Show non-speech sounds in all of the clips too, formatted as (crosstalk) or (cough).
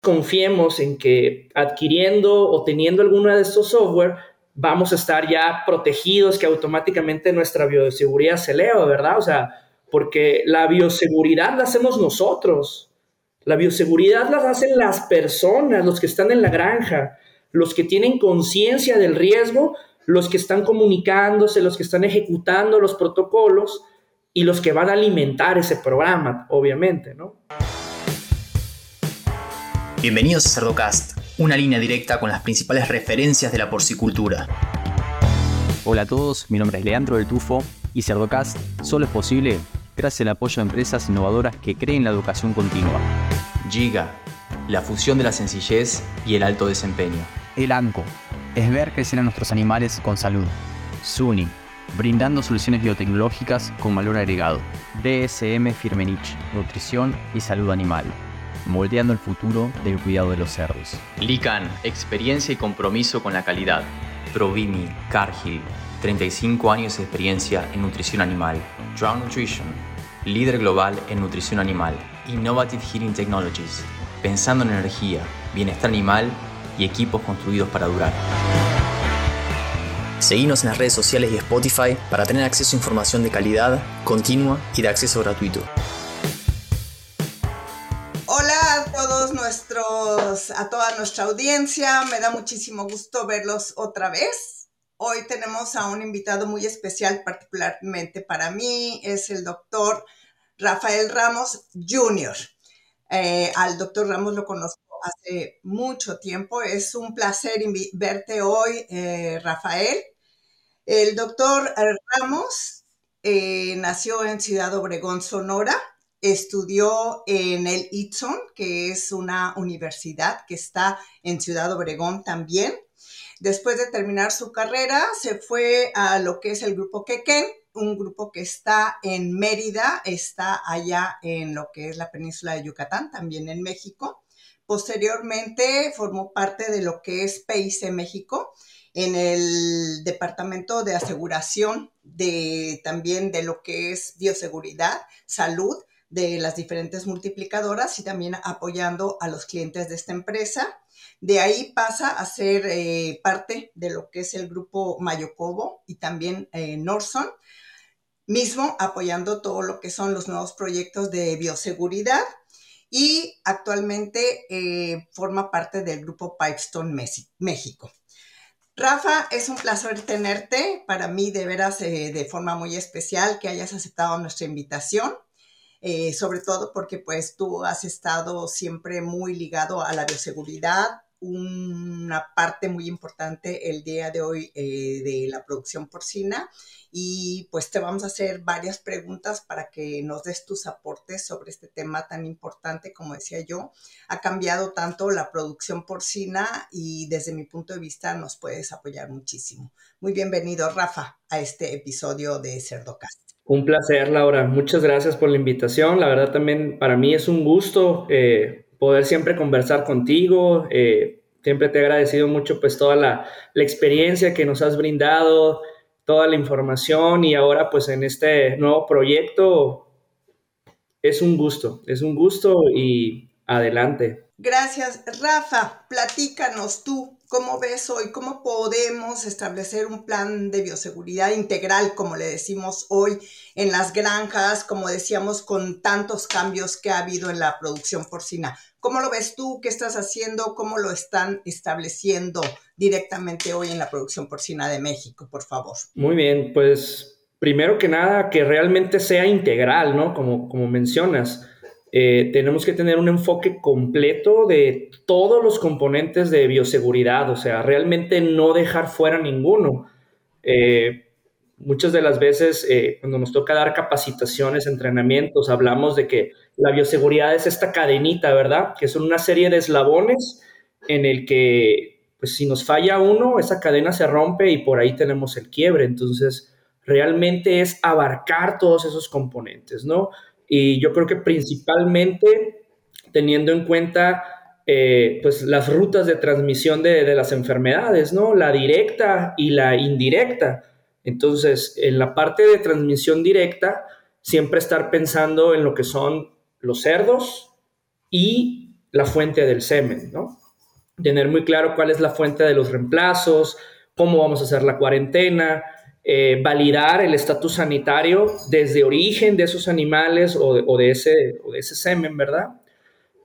confiemos en que adquiriendo o teniendo alguno de estos software vamos a estar ya protegidos, que automáticamente nuestra bioseguridad se eleva, ¿verdad? O sea, porque la bioseguridad la hacemos nosotros. La bioseguridad la hacen las personas, los que están en la granja, los que tienen conciencia del riesgo, los que están comunicándose, los que están ejecutando los protocolos y los que van a alimentar ese programa, obviamente, ¿no? Bienvenidos a Cerdocast, una línea directa con las principales referencias de la porcicultura. Hola a todos, mi nombre es Leandro del Tufo y Cerdocast solo es posible gracias al apoyo de empresas innovadoras que creen la educación continua. Giga, la fusión de la sencillez y el alto desempeño. El ANCO, es ver crecer a nuestros animales con salud. SUNY, brindando soluciones biotecnológicas con valor agregado. DSM Firmenich, nutrición y salud animal moldeando el futuro del cuidado de los cerdos. Lican, experiencia y compromiso con la calidad. Provimi, Cargill, 35 años de experiencia en nutrición animal. Drown Nutrition, líder global en nutrición animal. Innovative Heating Technologies, pensando en energía, bienestar animal y equipos construidos para durar. Seguimos en las redes sociales y Spotify para tener acceso a información de calidad, continua y de acceso gratuito. A toda nuestra audiencia. Me da muchísimo gusto verlos otra vez. Hoy tenemos a un invitado muy especial, particularmente para mí, es el doctor Rafael Ramos Jr. Eh, al doctor Ramos lo conozco hace mucho tiempo. Es un placer verte hoy, eh, Rafael. El doctor Ramos eh, nació en Ciudad Obregón, Sonora Estudió en el ITSON, que es una universidad que está en Ciudad Obregón también. Después de terminar su carrera, se fue a lo que es el grupo Quequén, un grupo que está en Mérida, está allá en lo que es la península de Yucatán, también en México. Posteriormente formó parte de lo que es PIC México, en el departamento de aseguración de también de lo que es bioseguridad, salud de las diferentes multiplicadoras y también apoyando a los clientes de esta empresa. De ahí pasa a ser eh, parte de lo que es el grupo Mayocobo y también eh, Norson, mismo apoyando todo lo que son los nuevos proyectos de bioseguridad y actualmente eh, forma parte del grupo Pipestone México. Rafa, es un placer tenerte. Para mí, de veras, de forma muy especial que hayas aceptado nuestra invitación. Eh, sobre todo porque pues tú has estado siempre muy ligado a la bioseguridad, una parte muy importante el día de hoy eh, de la producción porcina y pues te vamos a hacer varias preguntas para que nos des tus aportes sobre este tema tan importante, como decía yo, ha cambiado tanto la producción porcina y desde mi punto de vista nos puedes apoyar muchísimo. Muy bienvenido, Rafa, a este episodio de Cerdocast. Un placer, Laura. Muchas gracias por la invitación. La verdad también para mí es un gusto eh, poder siempre conversar contigo. Eh, siempre te he agradecido mucho pues toda la, la, experiencia que nos has brindado, toda la información y ahora pues en este nuevo proyecto es un gusto, es un gusto y adelante. Gracias. Rafa, platícanos tú, ¿cómo ves hoy? ¿Cómo podemos establecer un plan de bioseguridad integral, como le decimos hoy, en las granjas, como decíamos, con tantos cambios que ha habido en la producción porcina? ¿Cómo lo ves tú? ¿Qué estás haciendo? ¿Cómo lo están estableciendo directamente hoy en la producción porcina de México, por favor? Muy bien, pues primero que nada, que realmente sea integral, ¿no? Como, como mencionas eh, tenemos que tener un enfoque completo de todos los componentes de bioseguridad, o sea, realmente no dejar fuera ninguno. Eh, muchas de las veces eh, cuando nos toca dar capacitaciones, entrenamientos, hablamos de que la bioseguridad es esta cadenita, ¿verdad? Que son una serie de eslabones en el que, pues si nos falla uno, esa cadena se rompe y por ahí tenemos el quiebre. Entonces, realmente es abarcar todos esos componentes, ¿no? Y yo creo que principalmente teniendo en cuenta eh, pues las rutas de transmisión de, de, las enfermedades, ¿no? La directa y la indirecta. Entonces, en la parte de transmisión directa, siempre estar pensando en lo que son los cerdos y la fuente del semen, ¿no? Tener muy claro cuál es la fuente de los reemplazos, cómo vamos a hacer la cuarentena, eh, validar el estatus sanitario desde origen de esos animales o de, ese, de ese semen, ¿verdad?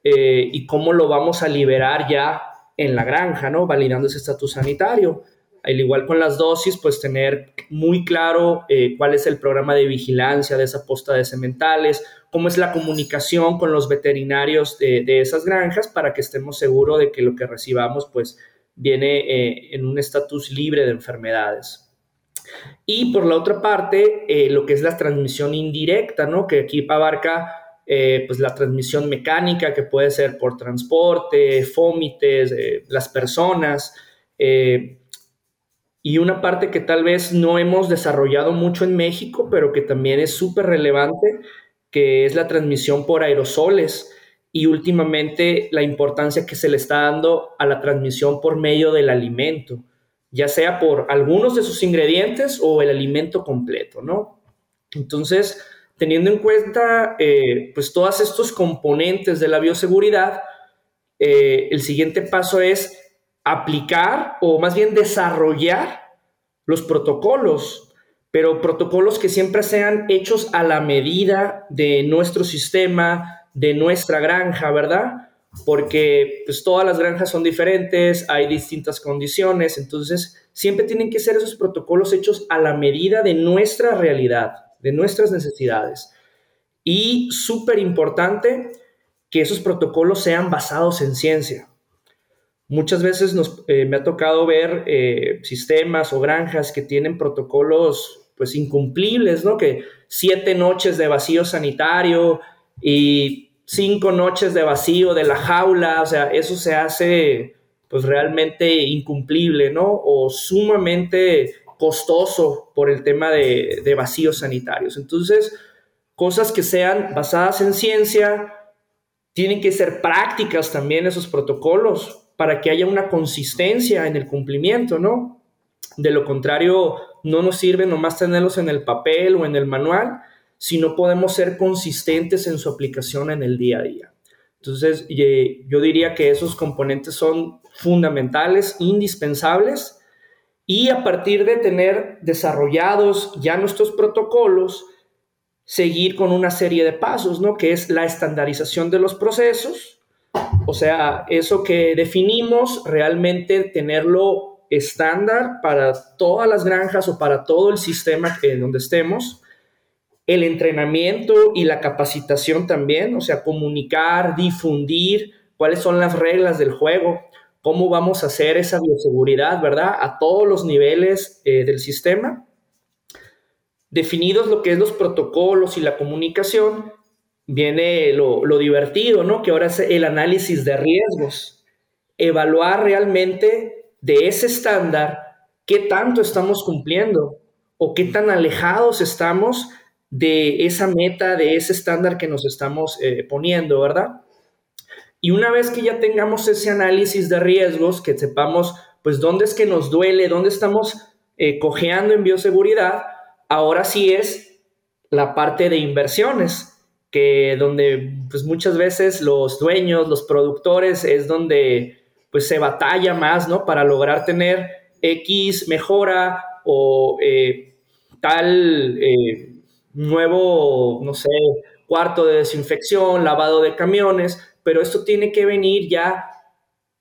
Eh, y cómo lo vamos a liberar ya en la granja, ¿no? Validando ese estatus sanitario. Al igual con las dosis, pues tener muy claro eh, cuál es el programa de vigilancia de esa posta de sementales, cómo es la comunicación con los veterinarios de, esas granjas para que estemos seguros de que lo que recibamos pues viene en un estatus libre de enfermedades. Y por la otra parte, eh, lo que es la transmisión indirecta, ¿no? Que aquí abarca pues la transmisión mecánica que puede ser por transporte, fómites, las personas, y una parte que tal vez no hemos desarrollado mucho en México, pero que también es súper relevante, que es la transmisión por aerosoles y últimamente la importancia que se le está dando a la transmisión por medio del alimento, ya sea por algunos de sus ingredientes o el alimento completo, ¿no? Entonces, teniendo en cuenta eh, pues todos estos componentes de la bioseguridad, eh, el siguiente paso es aplicar o más bien desarrollar los protocolos, pero protocolos que siempre sean hechos a la medida de nuestro sistema, de nuestra granja, ¿verdad? Porque pues todas las granjas son diferentes, hay distintas condiciones, entonces siempre tienen que ser esos protocolos hechos a la medida de nuestra realidad, de nuestras necesidades. Y súper importante que esos protocolos sean basados en ciencia. Muchas veces nos, eh, me ha tocado ver eh, sistemas o granjas que tienen protocolos pues incumplibles, ¿no? Que siete noches de vacío sanitario y cinco noches de vacío de la jaula, o sea, eso se hace pues realmente incumplible, ¿no? O sumamente costoso por el tema de, de vacíos sanitarios. Entonces, cosas que sean basadas en ciencia, tienen que ser prácticas también esos protocolos, para que haya una consistencia en el cumplimiento, ¿no? De lo contrario, no nos sirve nomás tenerlos en el papel o en el manual, si no podemos ser consistentes en su aplicación en el día a día. Entonces, yo diría que esos componentes son fundamentales, indispensables, y a partir de tener desarrollados ya nuestros protocolos, seguir con una serie de pasos, ¿no? Que es la estandarización de los procesos, o sea, eso que definimos, realmente tenerlo estándar para todas las granjas o para todo el sistema en donde estemos. El entrenamiento y la capacitación también, o sea, comunicar, difundir cuáles son las reglas del juego, cómo vamos a hacer esa bioseguridad, ¿verdad? A todos los niveles eh, del sistema. Definidos lo que es los protocolos y la comunicación, viene lo, divertido, ¿no? Que ahora es el análisis de riesgos. Evaluar realmente de ese estándar qué tanto estamos cumpliendo o qué tan alejados estamos de esa meta, de ese estándar que nos estamos eh, poniendo, ¿verdad? Y una vez que ya tengamos ese análisis de riesgos, que sepamos, pues, dónde es que nos duele, dónde estamos eh, cojeando en bioseguridad, ahora sí es la parte de inversiones que donde pues muchas veces los dueños, los productores es donde pues se batalla más, ¿no? Para lograr tener X mejora o eh, tal eh, nuevo, no sé, cuarto de desinfección, lavado de camiones, pero esto tiene que venir ya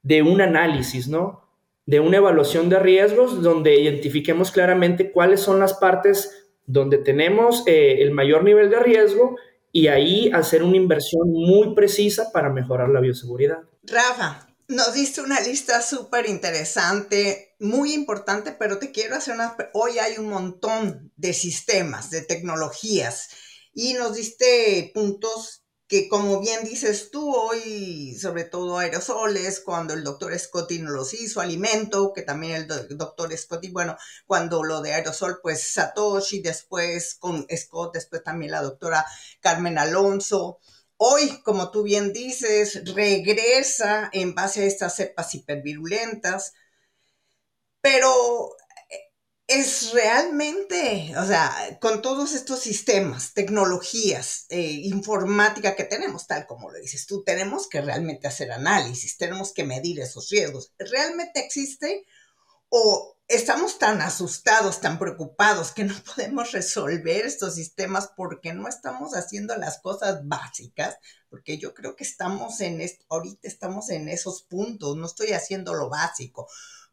de un análisis, ¿no? De una evaluación de riesgos donde identifiquemos claramente cuáles son las partes donde tenemos eh, el mayor nivel de riesgo y ahí hacer una inversión muy precisa para mejorar la bioseguridad. Rafa, nos diste una lista súper interesante, muy importante, pero te quiero hacer una... Hoy hay un montón de sistemas, de tecnologías, y nos diste puntos que como bien dices tú hoy, sobre todo aerosoles, cuando el doctor Scotty nos los hizo, alimento, que también el doctor Scotty, bueno, cuando lo de aerosol, pues Satoshi, después con Scott, después también la doctora Carmen Alonso. Hoy, como tú bien dices, regresa en base a estas cepas hipervirulentas, pero es realmente, o sea, con todos estos sistemas, tecnologías, eh, informática que tenemos, tal como lo dices tú, tenemos que realmente hacer análisis, tenemos que medir esos riesgos. ¿Realmente existe o estamos tan asustados, tan preocupados que no (laughs) podemos resolver estos sistemas porque no estamos haciendo las cosas básicas? Porque yo creo que estamos en, esto, ahorita estamos en esos puntos, no estoy haciendo lo básico.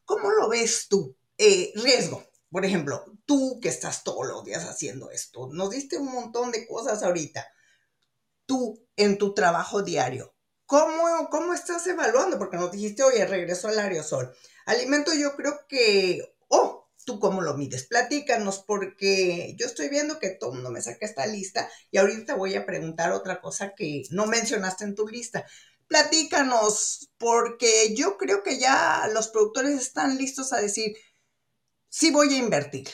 ¿Cómo lo ves tú? Eh, riesgo por ejemplo, tú que estás todos los días haciendo esto, nos diste un montón de cosas ahorita. Tú en tu trabajo diario, ¿cómo, cómo estás evaluando? Porque nos dijiste, oye, regreso al aerosol. Alimento yo creo que, oh, ¿tú cómo lo mides? Platícanos porque yo estoy viendo que todo mundo me saca esta lista y ahorita voy a preguntar otra cosa que no mencionaste en tu lista. Platícanos porque yo creo que ya los productores están listos a decir, sí voy a invertir,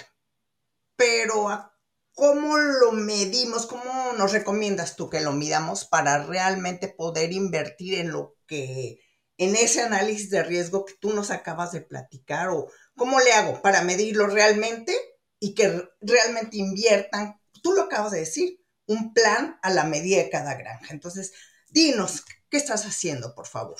pero ¿cómo lo medimos? ¿Cómo nos recomiendas tú que lo midamos para realmente poder invertir en lo que, en ese análisis de riesgo que tú nos acabas de platicar? ¿O cómo le hago para medirlo realmente y que realmente inviertan? Tú lo acabas de decir, un plan a la medida de cada granja. Entonces, dinos, ¿qué estás haciendo, por favor?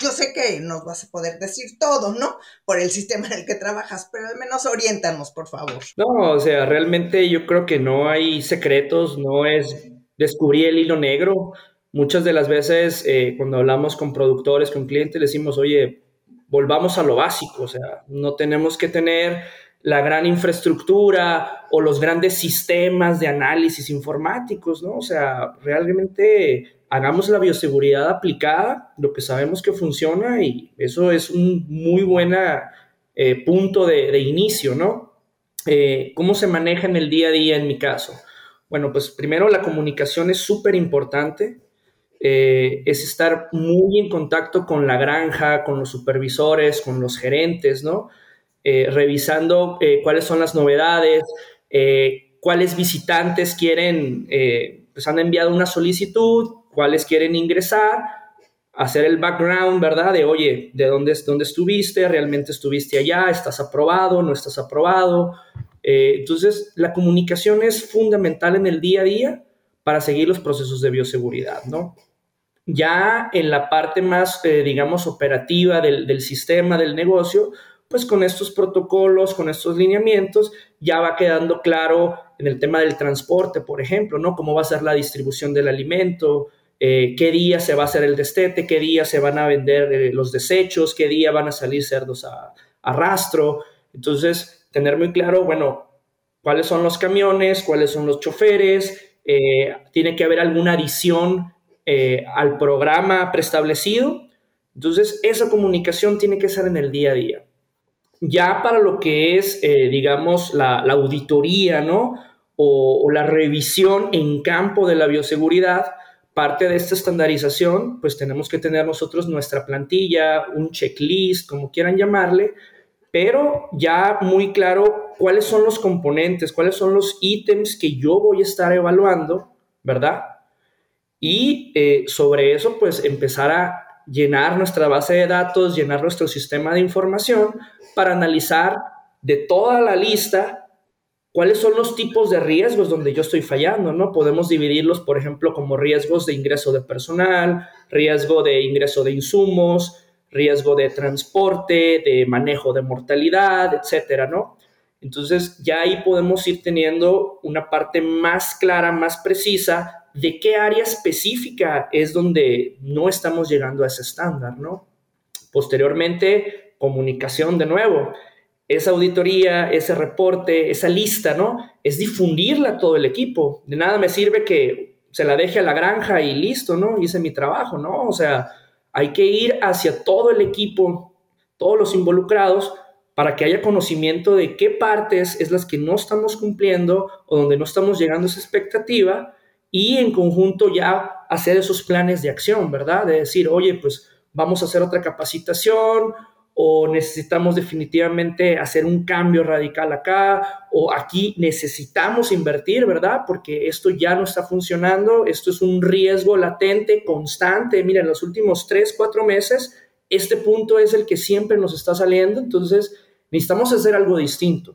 Yo sé que nos vas a poder decir todo, ¿no? Por el sistema en el que trabajas, pero al menos oriéntanos, por favor. No, o sea, realmente yo creo que no hay secretos, no es descubrir el hilo negro. Muchas de las veces eh, cuando hablamos con productores, con clientes, decimos, oye, volvamos a lo básico, o sea, no tenemos que tener la gran infraestructura o los grandes sistemas de análisis informáticos, ¿no? O sea, realmente hagamos la bioseguridad aplicada, lo que sabemos que funciona y eso es un muy buen eh, punto de, inicio, ¿no? Eh, ¿Cómo se maneja en el día a día en mi caso? Bueno, pues primero la comunicación es súper importante, eh, es estar muy en contacto con la granja, con los supervisores, con los gerentes, ¿no? revisando cuáles son las novedades, cuáles visitantes quieren, pues han enviado una solicitud, cuáles quieren ingresar, hacer el background, ¿verdad? De, oye, ¿de dónde, dónde estuviste? ¿Realmente estuviste allá? ¿Estás aprobado? ¿No estás aprobado? Eh, entonces, la comunicación es fundamental en el día a día para seguir los procesos de bioseguridad, ¿no? Ya en la parte más, eh, digamos, operativa del, del sistema, del negocio, pues con estos protocolos, con estos lineamientos, ya va quedando claro en el tema del transporte, por ejemplo, ¿no? Cómo va a ser la distribución del alimento, eh, qué día se va a hacer el destete, qué día se van a vender eh, los desechos, qué día van a salir cerdos a, rastro. Entonces, tener muy claro, bueno, cuáles son los camiones, cuáles son los choferes, tiene que haber alguna adición al programa preestablecido. Entonces, esa comunicación tiene que ser en el día a día. Ya para lo que es, digamos, la, auditoría, ¿no? o la revisión en campo de la bioseguridad, parte de esta estandarización, pues tenemos que tener nosotros nuestra plantilla, un checklist, como quieran llamarle, pero ya muy claro cuáles son los componentes, cuáles son los ítems que yo voy a estar evaluando, ¿verdad? Y eh, sobre eso, pues empezar a llenar nuestra base de datos, llenar nuestro sistema de información para analizar de toda la lista cuáles son los tipos de riesgos donde yo estoy fallando, ¿no? Podemos dividirlos, por ejemplo, como riesgos de ingreso de personal, riesgo de ingreso de insumos, riesgo de transporte, de manejo de mortalidad, etcétera, ¿no? Entonces, ya ahí podemos ir teniendo una parte más clara, más precisa de qué área específica es donde no estamos llegando a ese estándar, ¿no? Posteriormente, comunicación de nuevo esa auditoría, ese reporte, esa lista, ¿no? Es difundirla a todo el equipo. De nada me sirve que se la deje a la granja y listo, ¿no? Hice mi trabajo, ¿no? O sea, hay que ir hacia todo el equipo, todos los involucrados, para que haya conocimiento de qué partes es las que no estamos cumpliendo o donde no estamos llegando a esa expectativa y en conjunto ya hacer esos planes de acción, ¿verdad? De decir, oye, pues vamos a hacer otra capacitación o necesitamos definitivamente hacer un cambio radical acá, o aquí necesitamos invertir, ¿verdad? Porque esto ya no está funcionando, esto es un riesgo latente, constante. Mira, en los últimos tres, cuatro meses, este punto es el que siempre nos está saliendo, entonces necesitamos hacer algo distinto.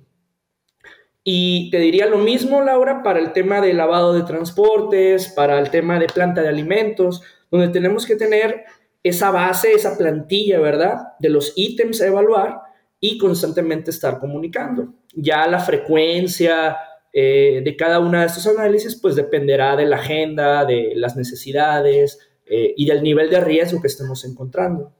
Y te diría lo mismo, Laura, para el tema de lavado de transportes, para el tema de planta de alimentos, donde tenemos que tener esa base, esa plantilla, ¿verdad? De los ítems a evaluar y constantemente estar comunicando. Ya la frecuencia eh, de cada una de estos análisis, pues dependerá de la agenda, de las necesidades eh, y del nivel de riesgo que estemos encontrando.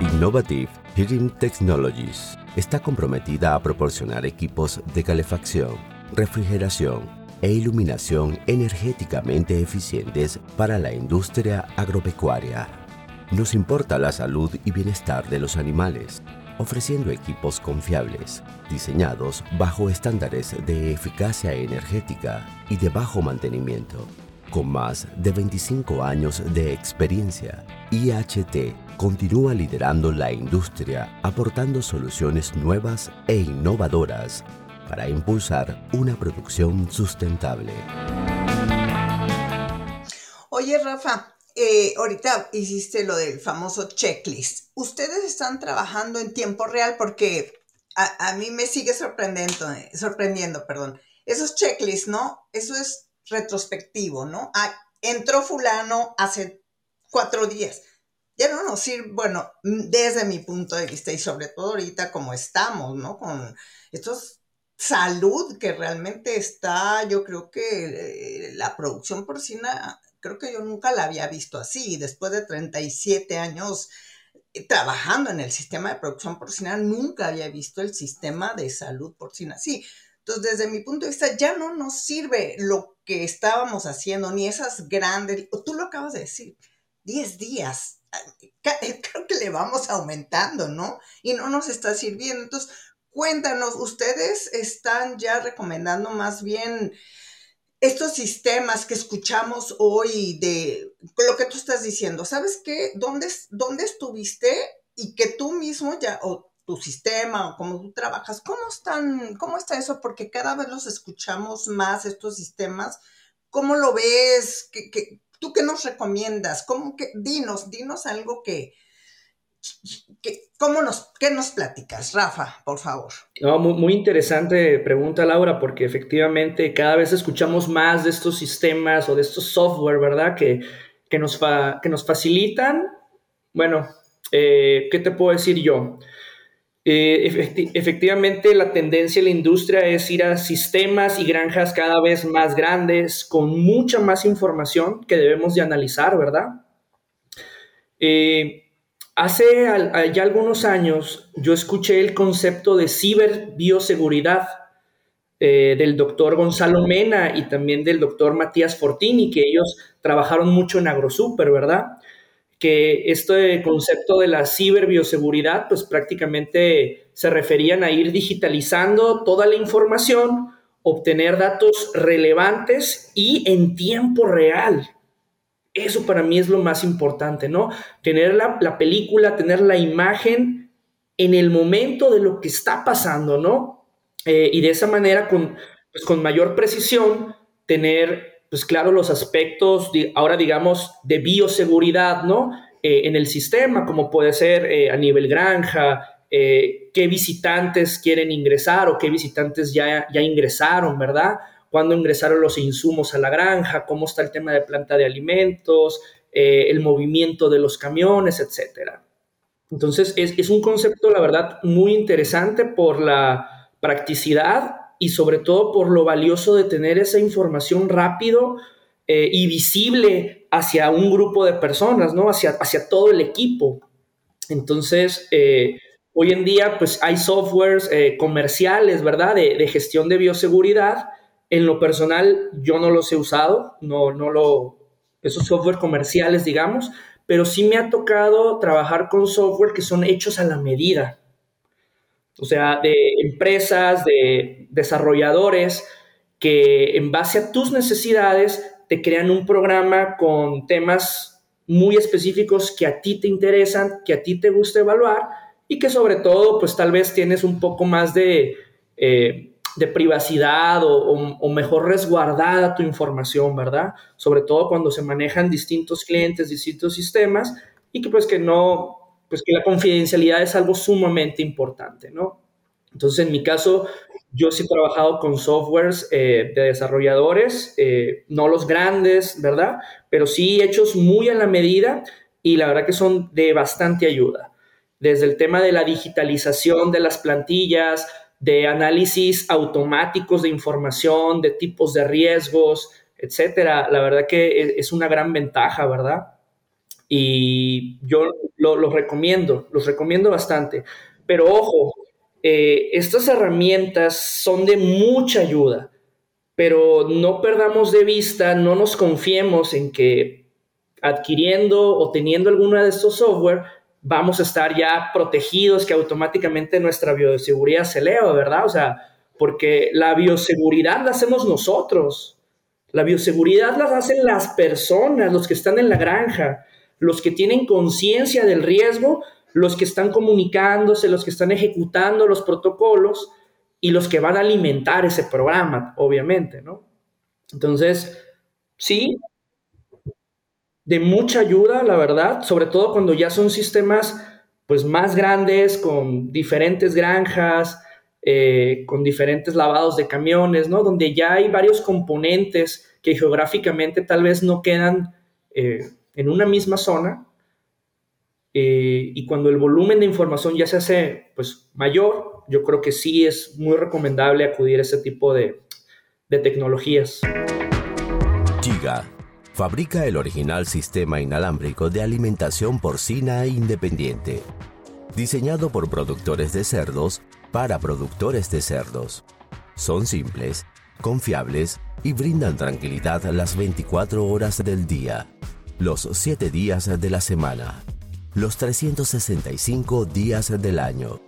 Innovative Heating Technologies está comprometida a proporcionar equipos de calefacción, refrigeración e iluminación energéticamente eficientes para la industria agropecuaria. Nos importa la salud y bienestar de los animales, ofreciendo equipos confiables, diseñados bajo estándares de eficacia energética y de bajo mantenimiento. Con más de 25 años de experiencia, IHT continúa liderando la industria aportando soluciones nuevas e innovadoras para impulsar una producción sustentable. Oye, Rafa, eh, ahorita hiciste lo del famoso checklist. ¿Ustedes están trabajando en tiempo real? Porque a, mí me sigue sorprendiendo, sorprendiendo, perdón. Esos checklists, ¿no? Eso es retrospectivo, ¿no? Ah, entró fulano hace cuatro días ya no nos sirve, bueno, mm, desde mi punto de vista y sobre todo ahorita como estamos, ¿no? Con estos salud que realmente está, yo creo que eh, la producción porcina, creo que yo nunca la había visto así, después de 37 años eh, trabajando en el sistema de producción porcina, nunca había visto el sistema de salud porcina así. Entonces, desde mi punto de vista, ya no nos sirve lo que estábamos haciendo, ni esas grandes, tú lo acabas de decir, 10 días creo que le vamos aumentando, ¿no? Y no nos está sirviendo. Entonces, cuéntanos, ustedes están ya recomendando más bien estos sistemas que escuchamos hoy de lo que tú estás diciendo. ¿Sabes qué? ¿Dónde, dónde estuviste? Y que tú mismo ya, o tu sistema, o cómo tú trabajas, ¿cómo están, cómo está eso? Porque cada vez los escuchamos más, estos sistemas. ¿Cómo lo ves? ¿Qué, qué, ¿Tú qué nos recomiendas? ¿Cómo que, dinos, dinos algo que, ¿cómo nos, ¿qué nos platicas, Rafa, por favor? No, muy, interesante pregunta, Laura, porque efectivamente cada vez escuchamos más de estos sistemas o de estos software, ¿verdad? Que, que, nos, que nos facilitan, bueno, eh, ¿qué te puedo decir yo? Eh, efectivamente, la tendencia en la industria es ir a sistemas y granjas cada vez más grandes, con mucha más información que debemos de analizar, ¿verdad? Eh, hace ya algunos años yo escuché el concepto de ciberbioseguridad eh, del doctor Gonzalo Mena y también del doctor Matías Fortini, que ellos trabajaron mucho en AgroSuper, ¿verdad? Que este concepto de la ciberbioseguridad, pues prácticamente se referían a ir digitalizando toda la información, obtener datos relevantes y en tiempo real. Eso para mí es lo más importante, ¿no? Tener la, película, tener la imagen en el momento de lo que está pasando, ¿no? Eh, y de esa manera, con, pues, con mayor precisión, tener pues claro, los aspectos, ahora digamos, de bioseguridad, ¿no? Eh, en el sistema, como puede ser eh, a nivel granja, eh, qué visitantes quieren ingresar o qué visitantes ya, ya ingresaron, ¿verdad? Cuándo ingresaron los insumos a la granja, cómo está el tema de planta de alimentos, el movimiento de los camiones, etcétera. Entonces, es, es un concepto, la verdad, muy interesante por la practicidad y sobre todo por lo valioso de tener esa información rápido eh, y visible hacia un grupo de personas, ¿no? Hacia, hacia todo el equipo. Entonces, eh, hoy en día, pues hay softwares eh, comerciales, ¿verdad? De, gestión de bioseguridad. En lo personal, yo no los he usado, no, no lo, esos software comerciales, digamos, pero sí me ha tocado trabajar con software que son hechos a la medida. O sea, de empresas, de desarrolladores que en base a tus necesidades te crean un programa con temas muy específicos que a ti te interesan, que a ti te gusta evaluar y que sobre todo pues tal vez tienes un poco más de, eh, de privacidad o, mejor resguardada tu información, ¿verdad? Sobre todo cuando se manejan distintos clientes, distintos sistemas y que pues que no, pues que la confidencialidad es algo sumamente importante, ¿no? Entonces, en mi caso, Yo sí he trabajado con softwares eh, de desarrolladores, eh, no los grandes, ¿verdad? Pero sí hechos muy a la medida y la verdad que son de bastante ayuda. Desde el tema de la digitalización de las plantillas, de análisis automáticos de información, de tipos de riesgos, etcétera. La verdad que es una gran ventaja, ¿verdad? Y yo los recomiendo, los recomiendo bastante. Pero ojo, eh, estas herramientas son de mucha ayuda, pero no perdamos de vista, no nos confiemos en que adquiriendo o teniendo alguna de estos software vamos a estar ya protegidos, que automáticamente nuestra bioseguridad se eleva, ¿verdad? O sea, porque la bioseguridad la hacemos nosotros. La bioseguridad la hacen las personas, los que están en la granja, los que tienen conciencia del riesgo, los que están comunicándose, los que están ejecutando los protocolos y los que van a alimentar ese programa, obviamente, ¿no? Entonces, sí, de mucha ayuda, la verdad, sobre todo cuando ya son sistemas pues más grandes, con diferentes granjas, eh, con diferentes lavados de camiones, ¿no? Donde ya hay varios componentes que geográficamente tal vez no quedan eh, en una misma zona. Eh, y cuando el volumen de información ya se hace pues mayor, yo creo que sí es muy recomendable acudir a ese tipo de, de tecnologías. Giga fabrica el original sistema inalámbrico de alimentación porcina independiente, diseñado por productores de cerdos para productores de cerdos. Son simples, confiables y brindan tranquilidad las 24 horas del día, los 7 días de la semana, los 365 días del año.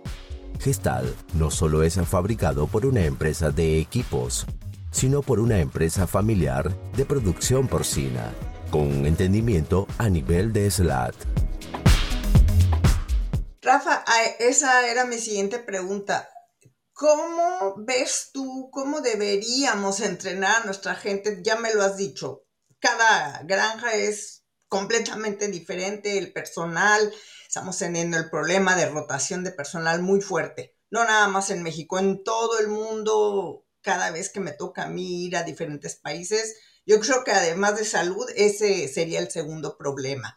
Gestal no solo es fabricado por una empresa de equipos, sino por una empresa familiar de producción porcina, con entendimiento a nivel de SLAT. Rafa, esa era mi siguiente pregunta. ¿Cómo ves tú, cómo deberíamos entrenar a nuestra gente? Ya me lo has dicho, cada granja es completamente diferente, el personal, estamos teniendo el problema de rotación de personal muy fuerte, no nada más en México, en todo el mundo cada vez que me toca a mí ir a diferentes países. Yo creo que además de salud, ese sería el segundo problema.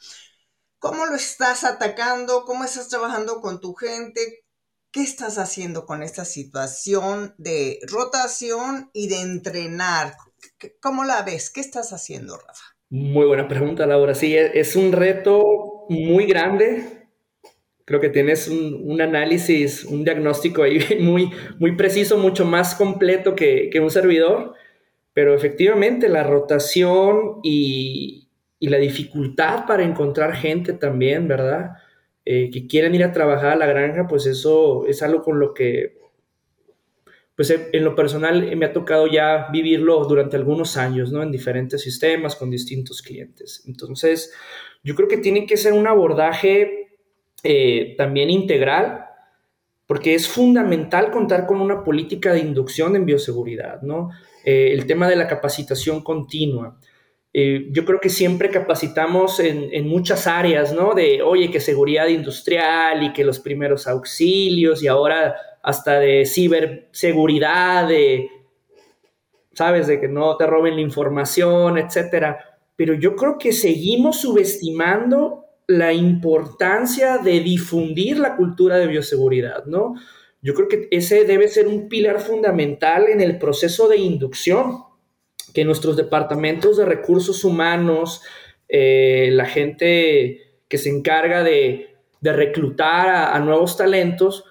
¿Cómo lo estás atacando? ¿Cómo estás trabajando con tu gente? ¿Qué estás haciendo con esta situación de rotación y de entrenar? ¿Cómo la ves? ¿Qué estás haciendo, Rafa? Muy buena pregunta, Laura. Sí, es un reto muy grande creo que tienes un, análisis, un diagnóstico ahí (laughs) muy, muy preciso, mucho más completo que, un servidor, pero efectivamente la rotación y, la dificultad para encontrar gente también, ¿verdad? Eh, que quieren ir a trabajar a la granja, pues eso es algo con lo que, pues en lo personal me ha tocado ya vivirlo durante algunos años, ¿no? En diferentes sistemas, con distintos clientes. Entonces, yo creo que tiene que ser un abordaje eh, también integral, porque es fundamental contar con una política de inducción en bioseguridad, ¿no? Eh, el tema de la capacitación continua. Eh, yo creo que siempre capacitamos en, muchas áreas, ¿no? De, oye, que seguridad industrial y que los primeros auxilios y ahora hasta de ciberseguridad, de, ¿sabes? De que no te roben la información, etcétera. Pero yo creo que seguimos subestimando la importancia de difundir la cultura de bioseguridad, ¿no? Yo creo que ese debe ser un pilar fundamental en el proceso de inducción, que nuestros departamentos de recursos humanos, eh, la gente que se encarga de, reclutar a, a, nuevos talentos,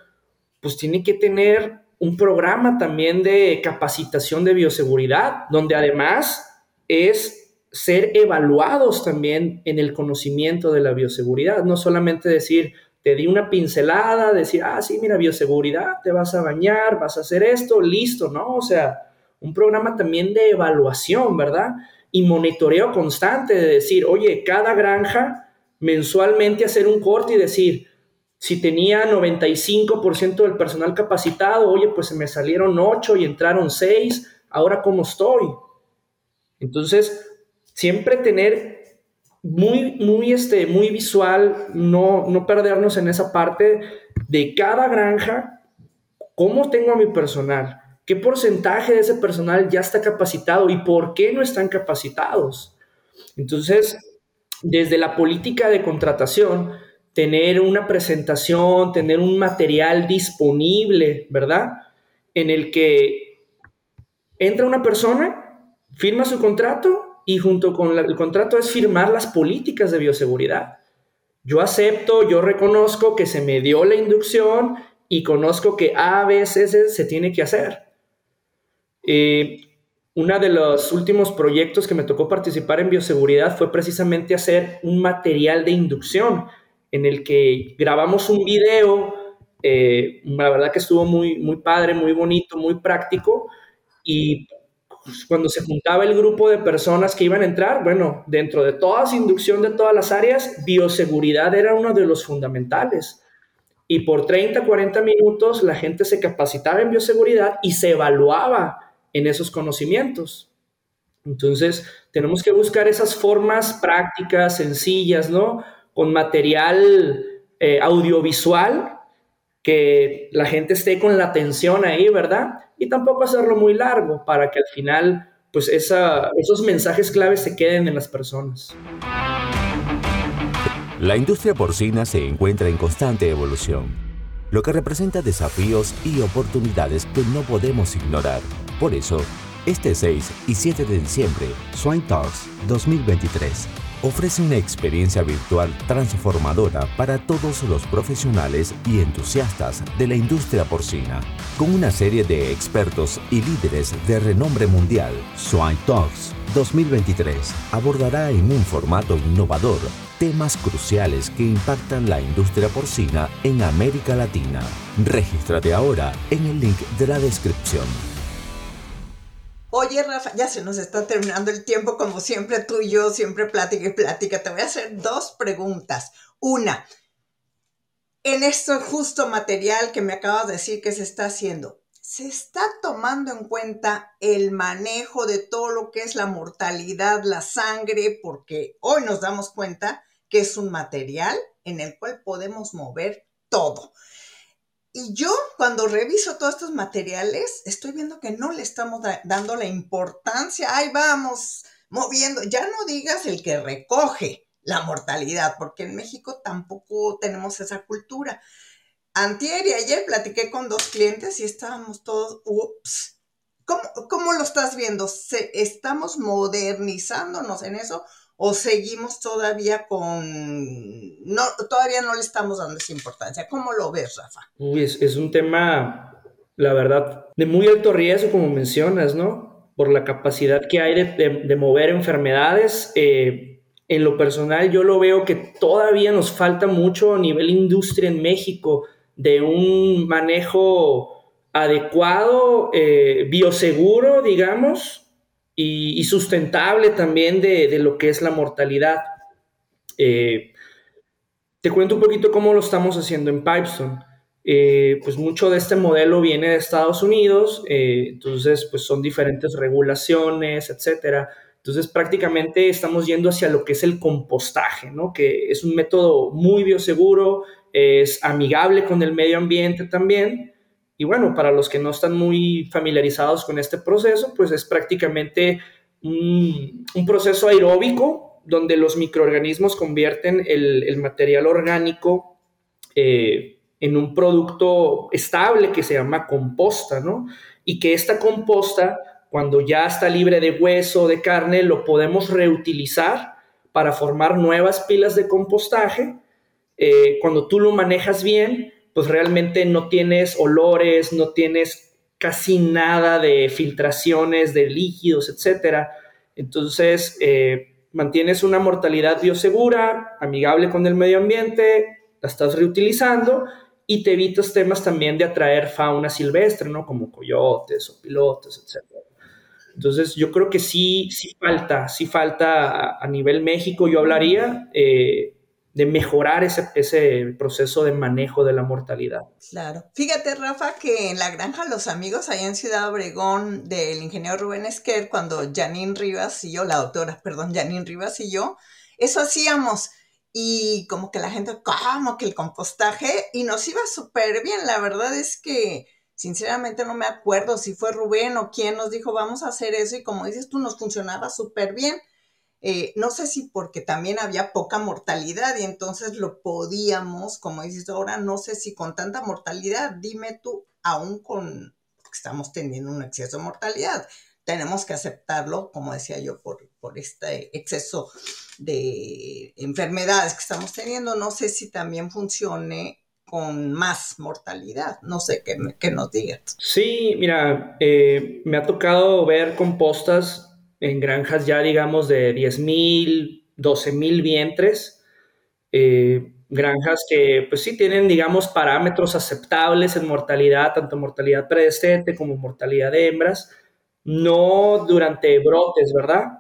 pues tiene que tener un programa también de capacitación de bioseguridad, donde además es ser evaluados también en el conocimiento de la bioseguridad, no solamente decir, te di una pincelada, decir, ah, sí, mira, bioseguridad, te vas a bañar, vas a hacer esto, listo, ¿no? O sea, un programa también de evaluación, ¿verdad? Y monitoreo constante de decir, oye, cada granja mensualmente hacer un corte y decir, si tenía 95% del personal capacitado, oye, pues se me salieron 8 y entraron 6, ahora cómo estoy. Entonces, siempre tener muy, muy, este, muy visual, no, no perdernos en esa parte de cada granja, cómo tengo a mi personal, ¿Qué porcentaje de ese personal ya está capacitado y por qué no están capacitados? Entonces, desde la política de contratación, tener una presentación, tener un material disponible, ¿verdad? En el que entra una persona, firma su contrato y junto con el contrato es firmar las políticas de bioseguridad. Yo acepto, yo reconozco que se me dio la inducción y conozco que A, veces se tiene que hacer. Eh, uno de los últimos proyectos que me tocó participar en bioseguridad fue precisamente hacer un material de inducción en el que grabamos un video, eh, la verdad que estuvo muy, muy padre, muy bonito, muy práctico, y pues, cuando se juntaba el grupo de personas que iban a entrar, bueno, dentro de toda esa inducción de todas las áreas, bioseguridad era uno de los fundamentales. Y por 30, 40 minutos la gente se capacitaba en bioseguridad y se evaluaba en esos conocimientos. Entonces, tenemos que buscar esas formas prácticas, sencillas, ¿no? Con material eh, audiovisual, que la gente esté con la atención ahí, ¿verdad? Y tampoco hacerlo muy largo para que al final, pues esos mensajes claves se queden en las personas. La industria porcina se encuentra en constante evolución, lo que representa desafíos y oportunidades que no podemos ignorar. Por eso, este 6 y 7 de diciembre, Swine Talks 2023 ofrece una experiencia virtual transformadora para todos los profesionales y entusiastas de la industria porcina. Con una serie de expertos y líderes de renombre mundial, Swine Talks 2023 abordará en un formato innovador temas cruciales que impactan la industria porcina en América Latina. Regístrate ahora en el link de la descripción. Oye, Rafa, ya se nos está terminando el tiempo, como siempre tú y yo, siempre plática y plática. Te voy a hacer dos preguntas. Una, en este justo material que me acabas de decir que se está haciendo, ¿se está tomando en cuenta el manejo de todo lo que es la mortalidad, la sangre? Porque hoy nos damos cuenta que es un material en el cual podemos mover todo. Y yo cuando reviso todos estos materiales, estoy viendo que no le estamos dando la importancia. Ahí vamos, moviendo. Ya no digas el que recoge la mortalidad, porque en México tampoco tenemos esa cultura. Antier y ayer platiqué con dos clientes y estábamos todos, ups, ¿cómo, cómo lo estás viendo? ¿Se, ¿Estamos modernizándonos en eso o seguimos todavía con, no, todavía no le estamos dando esa importancia. ¿Cómo lo ves, Rafa? Uy, es, un tema, la verdad, de muy alto riesgo, como mencionas, ¿no? Por la capacidad que hay de, mover enfermedades. Eh, en lo personal, yo lo veo que todavía nos falta mucho a nivel industria en México de un manejo adecuado, eh, bioseguro, digamos, y, sustentable también de, lo que es la mortalidad. Eh, te cuento un poquito cómo lo estamos haciendo en Pipestone. Eh, pues mucho de este modelo viene de Estados Unidos, eh, entonces pues son diferentes regulaciones, etcétera. Entonces prácticamente estamos yendo hacia lo que es el compostaje, ¿no? Que es un método muy bioseguro, es amigable con el medio ambiente también y bueno, para los que no están muy familiarizados con este proceso, pues es prácticamente un, proceso aeróbico donde los microorganismos convierten el, material orgánico eh, en un producto estable que se llama composta, ¿no? Y que esta composta, cuando ya está libre de hueso, de carne, lo podemos reutilizar para formar nuevas pilas de compostaje. Eh, cuando tú lo manejas bien, pues realmente no tienes olores, no tienes casi nada de filtraciones de líquidos, etcétera. Entonces, eh, mantienes una mortalidad biosegura, amigable con el medio ambiente, la estás reutilizando y te evitas temas también de atraer fauna silvestre, ¿no? Como coyotes o pilotos, etcétera. Entonces, yo creo que sí, sí falta, sí falta a, nivel México, yo hablaría, eh, de mejorar ese, ese proceso de manejo de la mortalidad. Claro. Fíjate, Rafa, que en la granja Los Amigos, allá en Ciudad Obregón, del ingeniero Rubén Esquer, cuando Janine Rivas y yo, la doctora, perdón, Janine Rivas y yo, eso hacíamos. Y como que la gente, como que el compostaje, y nos iba súper bien. La verdad es que Sinceramente no me acuerdo si fue Rubén o quién nos dijo vamos a hacer eso y como dices tú nos funcionaba súper bien. Eh, no sé si porque también había poca mortalidad y entonces lo podíamos, como dices ahora, no sé si con tanta mortalidad, dime tú, aún con, estamos teniendo un exceso de mortalidad, tenemos que aceptarlo, como decía yo, por, por este exceso de enfermedades que estamos teniendo, no sé si también funcione con más mortalidad. No sé qué, qué nos digas. Sí, mira, eh, me ha tocado ver compostas en granjas ya, digamos, de 10 mil, 12 mil vientres. Eh, granjas que, pues sí, tienen, digamos, parámetros aceptables en mortalidad, tanto mortalidad predestete como mortalidad de hembras, no durante brotes, ¿verdad?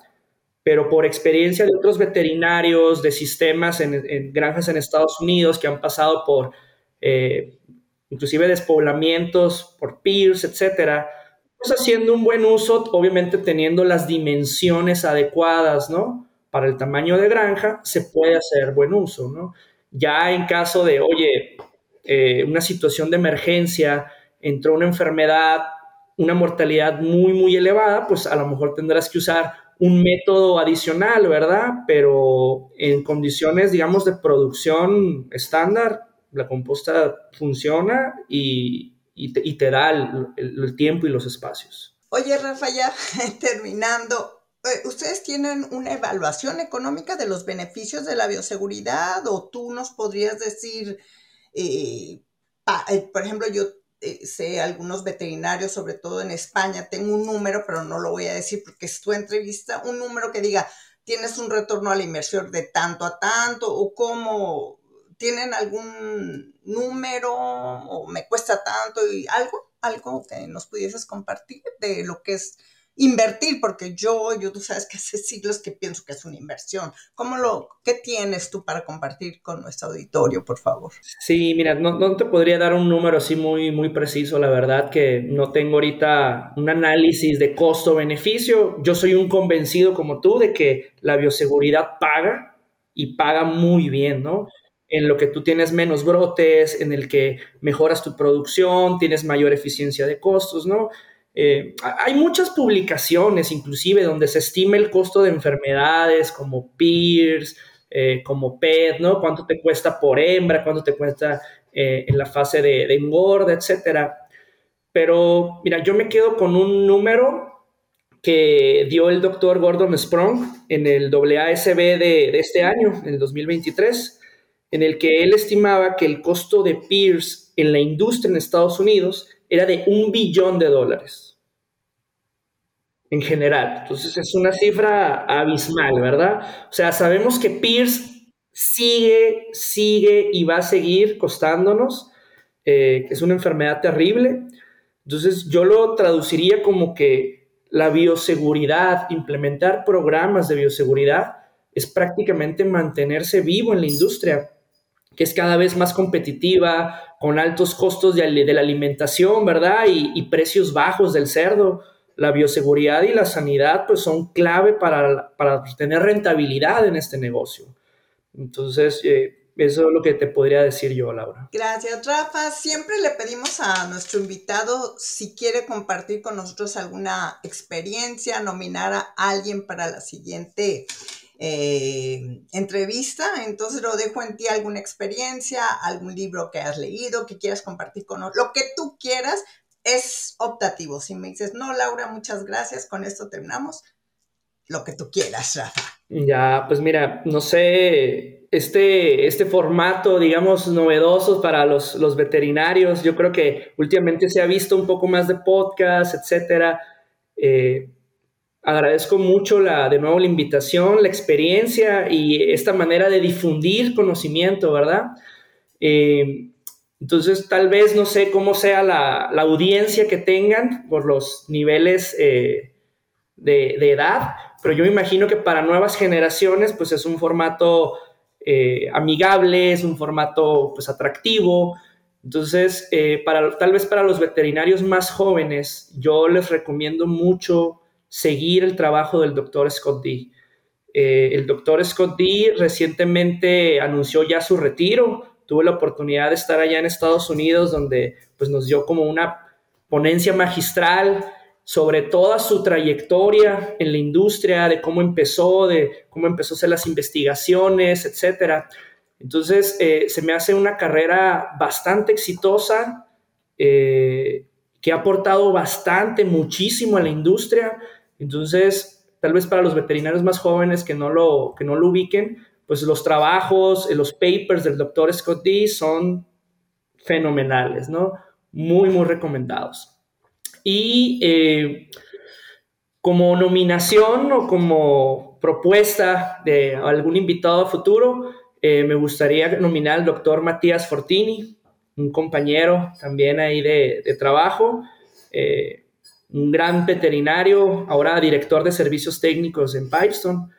Pero por experiencia de otros veterinarios, de sistemas en, en granjas en Estados Unidos que han pasado por eh, inclusive despoblamientos por peers, etcétera, haciendo un buen uso, obviamente teniendo las dimensiones adecuadas, ¿no? Para el tamaño de granja, se puede hacer buen uso, ¿no? Ya en caso de, oye, eh, una situación de emergencia, entró una enfermedad, una mortalidad muy, muy elevada, pues a lo mejor tendrás que usar un método adicional, ¿verdad? Pero en condiciones, digamos, de producción estándar, la composta funciona y, te, da el, tiempo y los espacios. Oye, Rafa, ya (laughs) terminando, eh, ¿ustedes tienen una evaluación económica de los beneficios de la bioseguridad o tú nos podrías decir, eh, eh, por ejemplo, yo sé algunos veterinarios, sobre todo en España, tengo un número, pero no lo voy a decir porque es tu entrevista, un número que diga, tienes un retorno a la inversión de tanto a tanto o cómo ¿Tienen algún número o me cuesta tanto y algo? Algo que nos pudieses compartir de lo que es invertir, porque yo, yo tú sabes que hace siglos que pienso que es una inversión. ¿Cómo lo, qué tienes tú para compartir con nuestro auditorio, por favor? Sí, mira, no, no te podría dar un número así muy, muy preciso, la verdad que no tengo ahorita un análisis de costo-beneficio. Yo soy un convencido como tú de que la bioseguridad paga y paga muy bien, ¿no? En lo que tú tienes menos brotes, en el que mejoras tu producción, tienes mayor eficiencia de costos, ¿no? Eh, hay muchas publicaciones, inclusive, donde se estima el costo de enfermedades como PIRS, eh, como PET, ¿no? Cuánto te cuesta por hembra, cuánto te cuesta eh, en la fase de, de engorda, etcétera. Pero, mira, yo me quedo con un número que dio el doctor Gordon Sprung en el ASB de, de este año, en el 2023 en el que él estimaba que el costo de Pierce en la industria en Estados Unidos era de un billón de dólares en general. Entonces es una cifra abismal, ¿verdad? O sea, sabemos que Pierce sigue, sigue y va a seguir costándonos, eh, es una enfermedad terrible. Entonces yo lo traduciría como que la bioseguridad, implementar programas de bioseguridad, es prácticamente mantenerse vivo en la industria que es cada vez más competitiva, con altos costos de, la alimentación, ¿verdad? Y, precios bajos del cerdo. La bioseguridad y la sanidad pues son clave para, para tener rentabilidad en este negocio. Entonces, eh, eso es lo que te podría decir yo, Laura. Gracias, Rafa. Siempre le pedimos a nuestro invitado si quiere compartir con nosotros alguna experiencia, nominar a alguien para la siguiente eh, entrevista. Entonces lo dejo en ti alguna experiencia, algún libro que has leído, que quieras compartir con nosotros, lo que tú quieras. Es optativo. Si me dices, no, Laura, muchas gracias, con esto terminamos, lo que tú quieras, Rafa. Ya, pues mira, no sé, este, este formato, digamos, novedoso para los, los veterinarios, yo creo que últimamente se ha visto un poco más de podcast, etcétera. Eh, agradezco mucho la, de nuevo la invitación, la experiencia y esta manera de difundir conocimiento, ¿verdad? Eh, entonces, tal vez no sé cómo sea la, audiencia que tengan por los niveles eh, de, edad, pero yo me imagino que para nuevas generaciones, pues es un formato eh, amigable, es un formato pues atractivo. Entonces, para, tal vez para los veterinarios más jóvenes, yo les recomiendo mucho seguir el trabajo del doctor Scott D. Eh, el doctor Scott D recientemente anunció ya su retiro. Tuve la oportunidad de estar allá en Estados Unidos, donde pues, nos dio como una ponencia magistral sobre toda su trayectoria en la industria, de cómo empezó, de cómo empezó a hacer las investigaciones, etcétera. Entonces, eh, se me hace una carrera bastante exitosa, eh, que ha aportado bastante, muchísimo a la industria. Entonces, tal vez para los veterinarios más jóvenes que no lo, que no lo ubiquen, pues los trabajos, los papers del doctor Scott D son fenomenales, ¿no? Muy, muy recomendados. Y eh, como nominación o como propuesta de algún invitado futuro, eh, me gustaría nominar al doctor Matías Fortini, un compañero también ahí de, trabajo, eh, un gran veterinario, ahora director de servicios técnicos en Pipestone,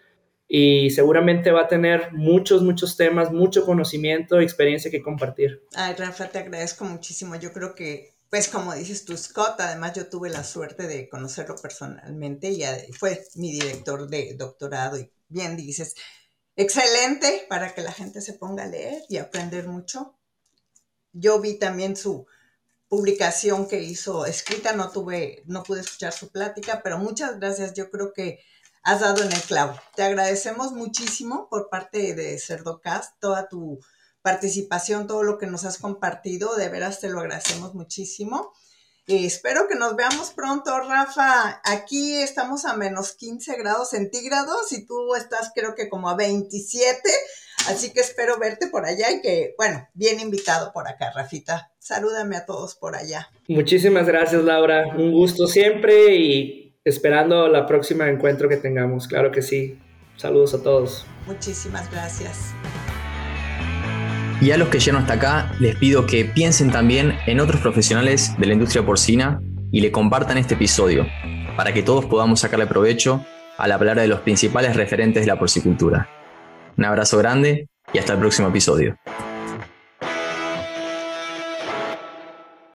y seguramente va a tener muchos, muchos temas, mucho conocimiento, experiencia que compartir. Ay, Rafa, te agradezco muchísimo. Yo creo que, pues como dices tú, Scott, además yo tuve la suerte de conocerlo personalmente y fue mi director de doctorado y bien dices, excelente para que la gente se ponga a leer y aprender mucho. Yo vi también su publicación que hizo escrita, no tuve, no pude escuchar su plática, pero muchas gracias. Yo creo que has dado en el clavo. Te agradecemos muchísimo por parte de Cerdocast toda tu participación, todo lo que nos has compartido. De veras te lo agradecemos muchísimo. Espero que nos veamos pronto, Rafa. Aquí estamos a menos 15 grados centígrados y tú estás creo que como a 27. Así que espero verte por allá y que, bueno, bien invitado por acá, Rafita. Salúdame a todos por allá. Muchísimas gracias, Laura. Un gusto siempre y esperando la próxima encuentro que tengamos. Claro que sí. Saludos a todos. Muchísimas gracias. Y a los que llegan hasta acá, les pido que piensen también en otros profesionales de la industria porcina y le compartan este episodio, para que todos podamos sacarle provecho a la palabra de los principales referentes de la porcicultura. Un abrazo grande y hasta el próximo episodio.